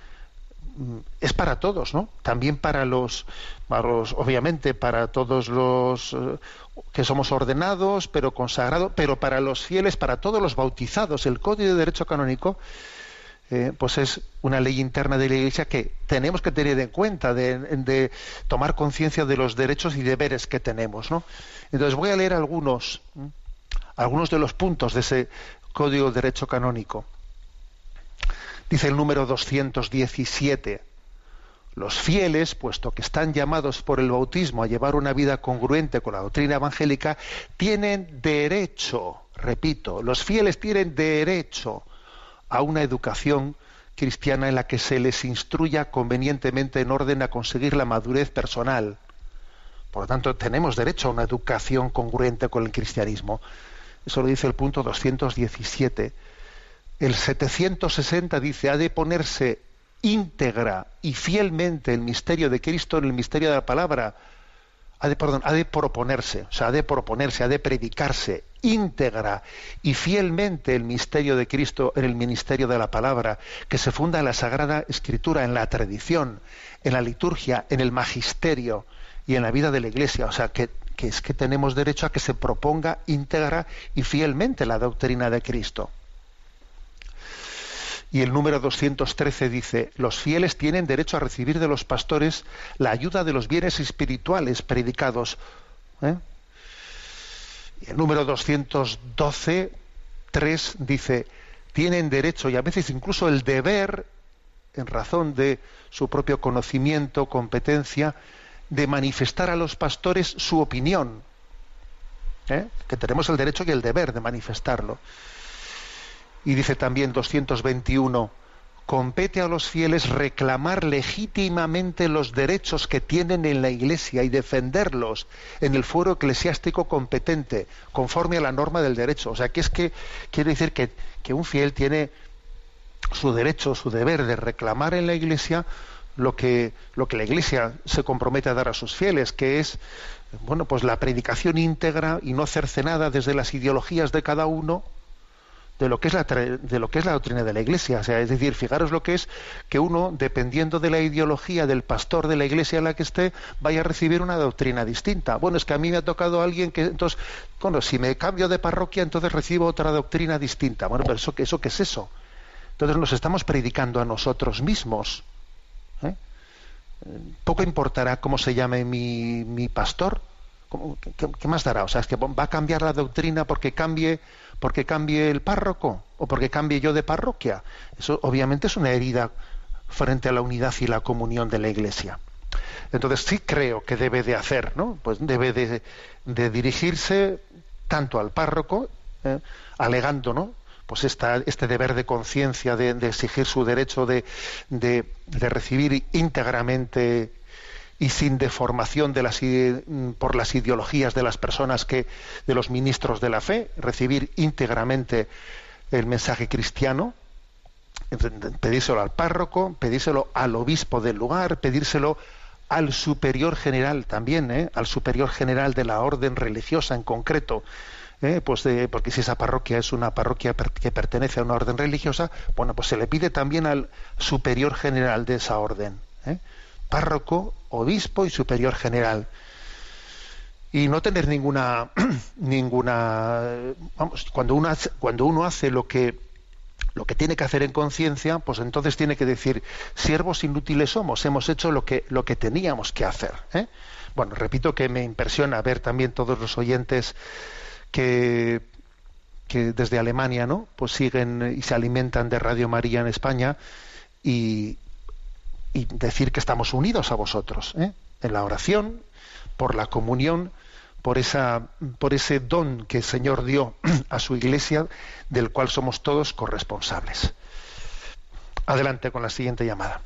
es para todos, ¿no? También para los, para los obviamente para todos los eh, que somos ordenados, pero consagrados, pero para los fieles, para todos los bautizados. El Código de Derecho Canónico eh, pues es una ley interna de la Iglesia que tenemos que tener en cuenta, de, tomar conciencia de los derechos y deberes que tenemos. ¿no? Entonces voy a leer algunos, algunos de los puntos de ese Código de Derecho Canónico. Dice el número 217. Los fieles, puesto que están llamados por el bautismo a llevar una vida congruente con la doctrina evangélica, tienen derecho, repito, los fieles tienen derecho a una educación cristiana en la que se les instruya convenientemente en orden a conseguir la madurez personal. Por lo tanto, tenemos derecho a una educación congruente con el cristianismo. Eso lo dice el punto 217. El 760 dice, ha de ponerse íntegra y fielmente el misterio de Cristo en el misterio de la palabra. Ha de, proponerse, o sea, ha de proponerse, ha de predicarse íntegra y fielmente el misterio de Cristo en el ministerio de la palabra, que se funda en la Sagrada Escritura, en la tradición, en la liturgia, en el magisterio y en la vida de la Iglesia. O sea, que es que tenemos derecho a que se proponga íntegra y fielmente la doctrina de Cristo. Y el número 213 dice, los fieles tienen derecho a recibir de los pastores la ayuda de los bienes espirituales predicados. ¿eh? Y el número 212, 3 dice, tienen derecho y a veces incluso el deber, en razón de su propio conocimiento, competencia, de manifestar a los pastores su opinión. ¿eh? Que tenemos el derecho y el deber de manifestarlo. Y dice también 221, compete a los fieles reclamar legítimamente los derechos que tienen en la Iglesia y defenderlos en el fuero eclesiástico competente, conforme a la norma del derecho. O sea, que es que quiere decir que, que un fiel tiene su derecho, su deber de reclamar en la Iglesia lo que, lo que la Iglesia se compromete a dar a sus fieles, que es bueno, pues la predicación íntegra y no cercenada desde las ideologías de cada uno, de lo que es la de lo que es la doctrina de la iglesia o sea es decir fijaros lo que es que uno dependiendo de la ideología del pastor de la iglesia en la que esté vaya a recibir una doctrina distinta bueno es que a mí me ha tocado alguien que entonces bueno si me cambio de parroquia entonces recibo otra doctrina distinta bueno pero eso eso qué es eso entonces nos estamos predicando a nosotros mismos ¿eh? poco importará cómo se llame mi, mi pastor ¿Qué, ¿Qué, más dará? O sea, es que va a cambiar la doctrina porque cambie porque cambie el párroco o porque cambie yo de parroquia. Eso obviamente es una herida frente a la unidad y la comunión de la Iglesia. Entonces sí creo que debe de hacer, ¿no? Pues debe de, dirigirse tanto al párroco, ¿eh? alegando, ¿no? Pues esta, este deber de conciencia de, exigir su derecho de, de recibir íntegramente y sin deformación de las, por las ideologías de las personas que de los ministros de la fe recibir íntegramente el mensaje cristiano pedírselo al párroco pedírselo al obispo del lugar pedírselo al superior general también ¿eh? al superior general de la orden religiosa en concreto ¿eh? pues de, porque si esa parroquia es una parroquia que pertenece a una orden religiosa bueno pues se le pide también al superior general de esa orden ¿eh? Párroco, obispo y superior general. y no tener ninguna [CLEARS THROAT] ninguna vamos cuando uno hace, cuando uno hace lo que lo que tiene que hacer en conciencia pues entonces tiene que decir siervos inútiles somos hemos hecho lo que lo que teníamos que hacer ¿eh? bueno repito que me impresiona ver también todos los oyentes que que desde Alemania no pues siguen y se alimentan de Radio María en España y, y decir que estamos unidos a vosotros ¿eh? en la oración por la comunión por, esa, por ese don que el Señor dio [CLEARS THROAT] a su iglesia, del cual somos todos corresponsables. Adelante con la siguiente llamada.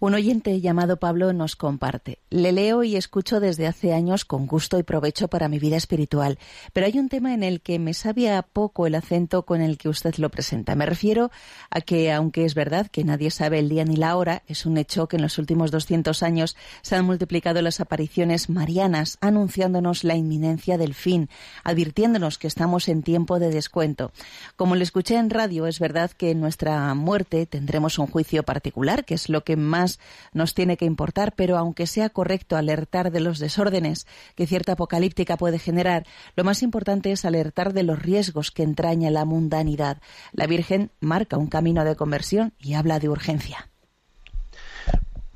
Un oyente llamado Pablo nos comparte. Le leo y escucho desde hace años con gusto y provecho para mi vida espiritual, pero hay un tema en el que me sabía poco el acento con el que usted lo presenta. Me refiero a que, aunque es verdad que nadie sabe el día ni la hora, es un hecho que en los últimos 200 años se han multiplicado las apariciones marianas, anunciándonos la inminencia del fin, advirtiéndonos que estamos en tiempo de descuento. Como le escuché en radio, es verdad que en nuestra muerte tendremos un juicio particular, que es lo que más nos tiene que importar, pero aunque sea correcto alertar de los desórdenes que cierta apocalíptica puede generar, lo más importante es alertar de los riesgos que entraña la mundanidad. La Virgen marca un camino de conversión y habla de urgencia.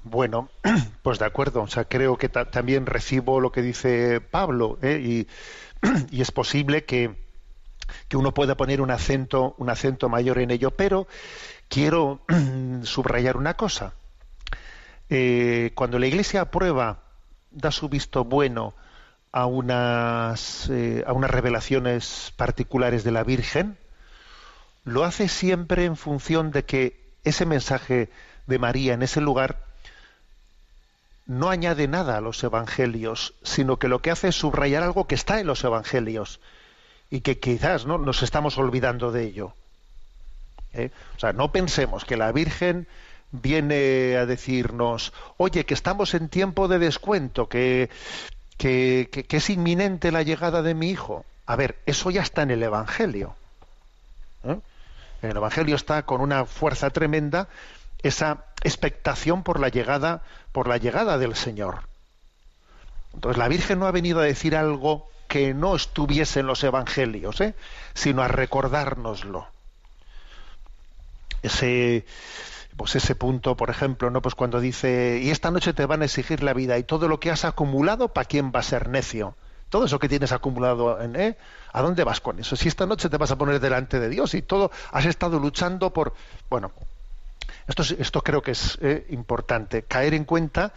Bueno, [CLEARS THROAT] pues de acuerdo. O sea, creo que ta también recibo lo que dice Pablo ¿eh? y, [CLEARS THROAT] y, es posible que, que uno pueda poner un acento, un acento mayor en ello, pero quiero [CLEARS THROAT] subrayar una cosa eh, cuando la Iglesia aprueba, da su visto bueno a unas, eh, a unas revelaciones particulares de la Virgen, lo hace siempre en función de que ese mensaje de María en ese lugar no añade nada a los evangelios, sino que lo que hace es subrayar algo que está en los evangelios y que quizás ¿no? nos estamos olvidando de ello. ¿Eh? O sea, no pensemos que la Virgen viene a decirnos, oye, que estamos en tiempo de descuento, que, que, es inminente la llegada de mi hijo. A ver, eso ya está en el Evangelio. ¿eh? En el Evangelio está con una fuerza tremenda esa expectación por la llegada, por la llegada del Señor. Entonces la Virgen no ha venido a decir algo que no estuviese en los Evangelios, ¿eh? sino a recordárnoslo. Ese, pues ese punto, por ejemplo, ¿no? Pues cuando dice, y esta noche te van a exigir la vida y todo lo que has acumulado, ¿para quién va a ser necio? Todo eso que tienes acumulado, en, ¿eh? ¿a dónde vas con eso? Si esta noche te vas a poner delante de Dios y todo, has estado luchando por, bueno, esto, esto creo que es eh, importante, caer en cuenta,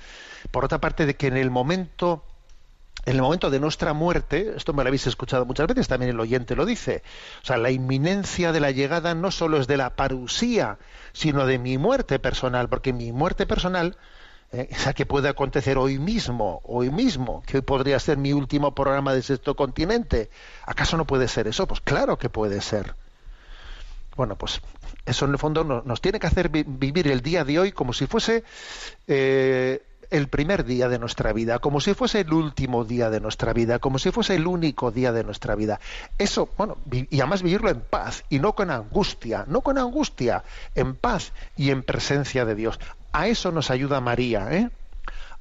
por otra parte, de que en el momento en el momento de nuestra muerte, esto me lo habéis escuchado muchas veces, también el oyente lo dice, o sea, la inminencia de la llegada no solo es de la parusía, sino de mi muerte personal, porque mi muerte personal, eh, esa que puede acontecer hoy mismo, hoy mismo, que hoy podría ser mi último programa de Sexto Continente, ¿acaso no puede ser eso? Pues claro que puede ser. Bueno, pues eso en el fondo nos, tiene que hacer vi vivir el día de hoy como si fuese... Eh, el primer día de nuestra vida, como si fuese el último día de nuestra vida, como si fuese el único día de nuestra vida. Eso, bueno, y además vivirlo en paz y no con angustia, no con angustia, en paz y en presencia de Dios. A eso nos ayuda María, ¿eh?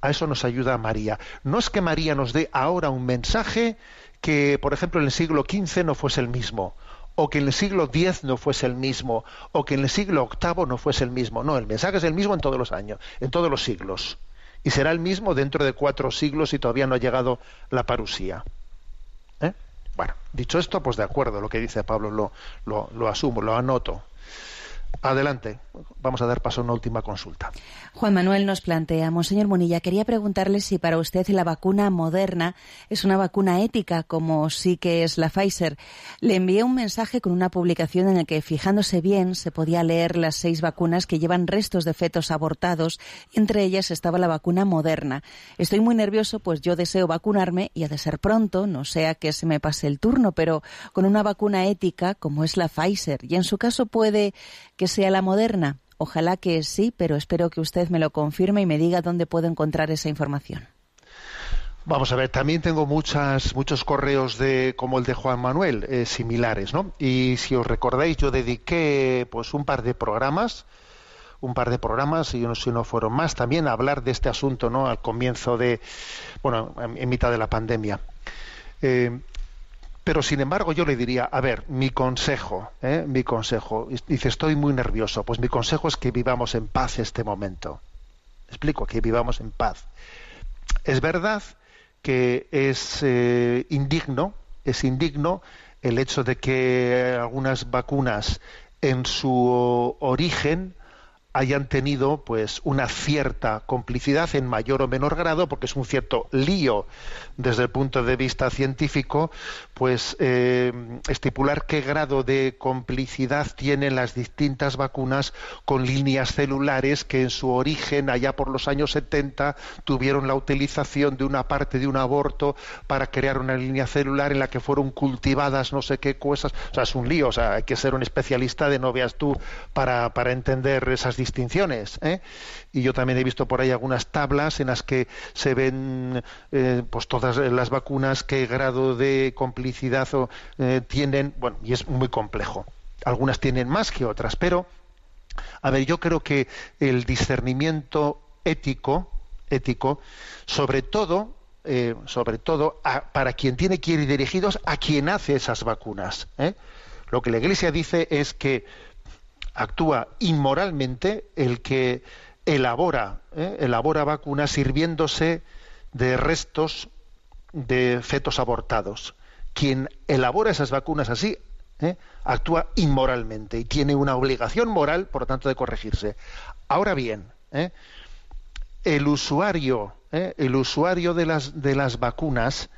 A eso nos ayuda María. No es que María nos dé ahora un mensaje que, por ejemplo, en el siglo XV no fuese el mismo, o que en el siglo X no fuese el mismo, o que en el siglo VIII no fuese el mismo. No, el mensaje es el mismo en todos los años, en todos los siglos y será el mismo dentro de cuatro siglos y todavía no ha llegado la parusía. ¿Eh? Bueno, dicho esto, pues de acuerdo, lo que dice Pablo lo, lo, lo asumo, lo anoto. Adelante, vamos a dar paso a una última consulta. Juan Manuel nos plantea, Monseñor Munilla, quería preguntarle si para usted la vacuna moderna es una vacuna ética, como sí que es la Pfizer. Le envié un mensaje con una publicación en el que, fijándose bien, se podía leer las seis vacunas que llevan restos de fetos abortados, entre ellas estaba la vacuna moderna. Estoy muy nervioso, pues yo deseo vacunarme y ha de ser pronto, no sea que se me pase el turno, pero con una vacuna ética como es la Pfizer. Y en su caso puede que sea la moderna. Ojalá que sí, pero espero que usted me lo confirme y me diga dónde puedo encontrar esa información. Vamos a ver, también tengo muchas, muchos correos de, como el de Juan Manuel, eh, similares, ¿no? Y si os recordáis, yo dediqué pues un par de programas, un par de programas, y no si no fueron más, también a hablar de este asunto, ¿no? Al comienzo de, bueno, en, en mitad de la pandemia. Eh, pero sin embargo yo le diría, a ver, mi consejo, ¿eh? mi consejo, dice, estoy muy nervioso, pues mi consejo es que vivamos en paz este momento. Explico, que vivamos en paz. Es verdad que es eh, indigno, es indigno el hecho de que algunas vacunas en su origen hayan tenido pues una cierta complicidad en mayor o menor grado porque es un cierto lío desde el punto de vista científico pues eh, estipular qué grado de complicidad tienen las distintas vacunas con líneas celulares que en su origen allá por los años 70 tuvieron la utilización de una parte de un aborto para crear una línea celular en la que fueron cultivadas no sé qué cosas. O sea es un lío o sea hay que ser un especialista de no veas tú para, para entender esas distinciones. ¿eh? Y yo también he visto por ahí algunas tablas en las que se ven eh, pues todas las vacunas, qué grado de complicidad eh, tienen. Bueno, y es muy complejo. Algunas tienen más que otras, pero a ver, yo creo que el discernimiento ético, ético, sobre todo sobre todo para quien tiene que ir dirigidos a quien hace esas vacunas. Lo que la Iglesia dice es que actúa inmoralmente el que elabora, ¿eh? elabora vacunas sirviéndose de restos de fetos abortados. Quien elabora esas vacunas así ¿eh? actúa inmoralmente y tiene una obligación moral, por lo tanto, de corregirse. Ahora bien, ¿eh? el usuario, el usuario de las, de las vacunas,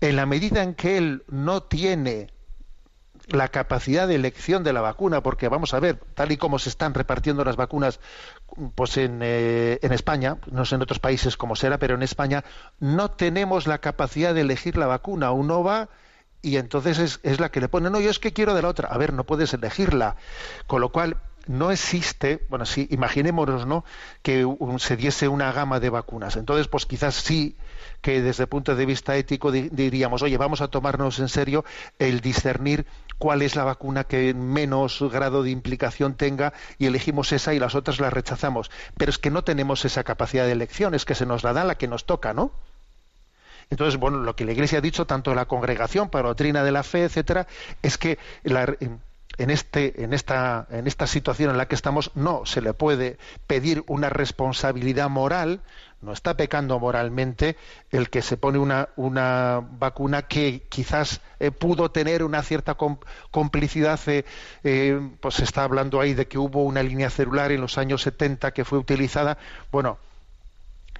en la medida en que él no tiene la capacidad de elección de la vacuna, porque vamos a ver, tal y como se están repartiendo las vacunas pues en, eh, en España, no sé en otros países cómo será, pero en España no tenemos la capacidad de elegir la vacuna. Uno va y entonces es, es la que le pone, no, yo es que quiero de la otra. A ver, no puedes elegirla. Con lo cual, no existe, bueno, sí, imaginémonos, ¿no?, que se diese una gama de vacunas. Entonces, pues quizás sí que desde el punto de vista ético diríamos, oye, vamos a tomarnos en serio el discernir cuál es la vacuna que menos grado de implicación tenga y elegimos esa y las otras las rechazamos. Pero es que no tenemos esa capacidad de elección, es que se nos la da la que nos toca, ¿no? Entonces, bueno, lo que la Iglesia ha dicho, tanto la congregación para la doctrina de la fe, etcétera, es que en, este, en, esta, en esta situación en la que estamos no se le puede pedir una responsabilidad moral no está pecando moralmente el que se pone una, una vacuna que quizás eh, pudo tener una cierta complicidad. Eh, eh, pues se está hablando ahí de que hubo una línea celular en los años 70 que fue utilizada. Bueno,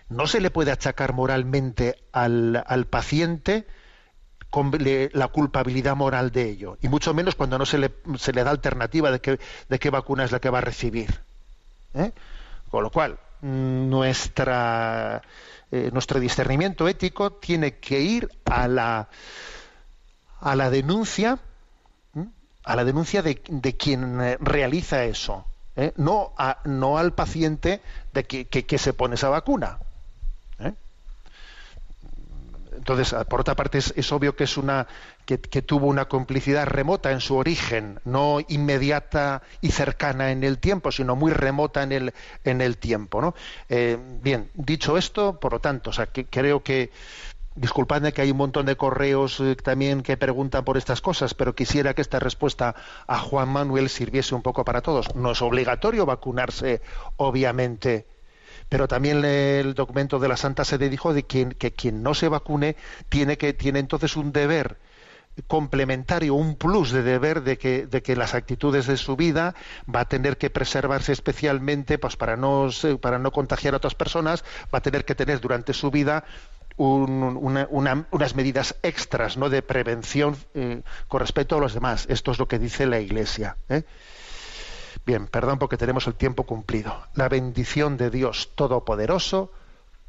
no se le puede achacar moralmente al, al paciente con la culpabilidad moral de ello, y mucho menos cuando no se le, se le da alternativa de qué, de qué vacuna es la que va a recibir. Con lo cual, nuestra, eh, nuestro discernimiento ético tiene que ir a la, a la denuncia, a la denuncia de, de quien eh, realiza eso, ¿eh? no, a, no al paciente de que, que, se pone esa vacuna. Entonces, por otra parte, es, obvio que es una que, tuvo una complicidad remota en su origen, no inmediata y cercana en el tiempo, sino muy remota en el en el tiempo, ¿no? Eh, bien, dicho esto, por lo tanto, o sea, que creo que disculpadme que hay un montón de correos eh, también que preguntan por estas cosas, pero quisiera que esta respuesta a Juan Manuel sirviese un poco para todos. No es obligatorio vacunarse, obviamente pero también el documento de la Santa Sede dijo de quien, que quien no se vacune tiene que tiene entonces un deber complementario, un plus de deber de que, de que las actitudes de su vida va a tener que preservarse especialmente pues para no para no contagiar a otras personas, va a tener que tener durante su vida unas medidas extras ¿no? de prevención eh, con respecto a los demás. Esto es lo que dice la Iglesia. ¿eh? Bien, perdón porque tenemos el tiempo cumplido. La bendición de Dios Todopoderoso,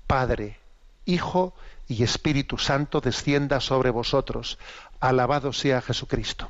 Padre, Hijo y Espíritu Santo descienda sobre vosotros. Alabado sea Jesucristo.